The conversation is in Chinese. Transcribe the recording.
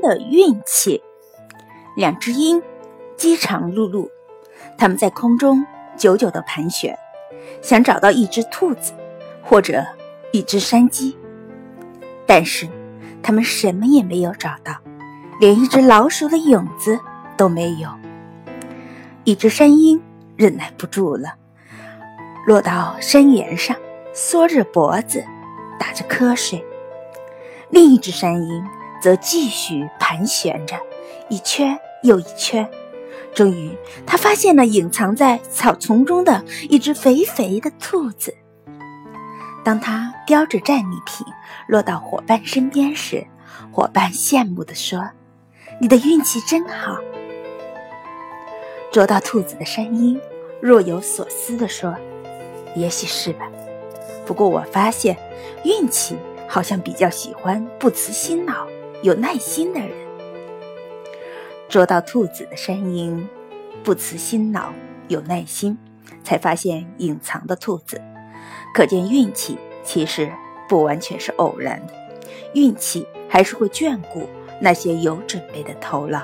的运气。两只鹰饥肠辘辘，它们在空中久久地盘旋，想找到一只兔子或者一只山鸡，但是它们什么也没有找到，连一只老鼠的影子都没有。一只山鹰忍耐不住了，落到山岩上，缩着脖子，打着瞌睡。另一只山鹰则继续盘旋着，一圈。又一圈，终于，他发现了隐藏在草丛中的一只肥肥的兔子。当他叼着战利品落到伙伴身边时，伙伴羡慕地说：“你的运气真好。”捉到兔子的山鹰若有所思地说：“也许是吧，不过我发现运气好像比较喜欢不辞辛劳、有耐心的人。”捉到兔子的山鹰，不辞辛劳，有耐心，才发现隐藏的兔子。可见运气其实不完全是偶然，运气还是会眷顾那些有准备的头脑。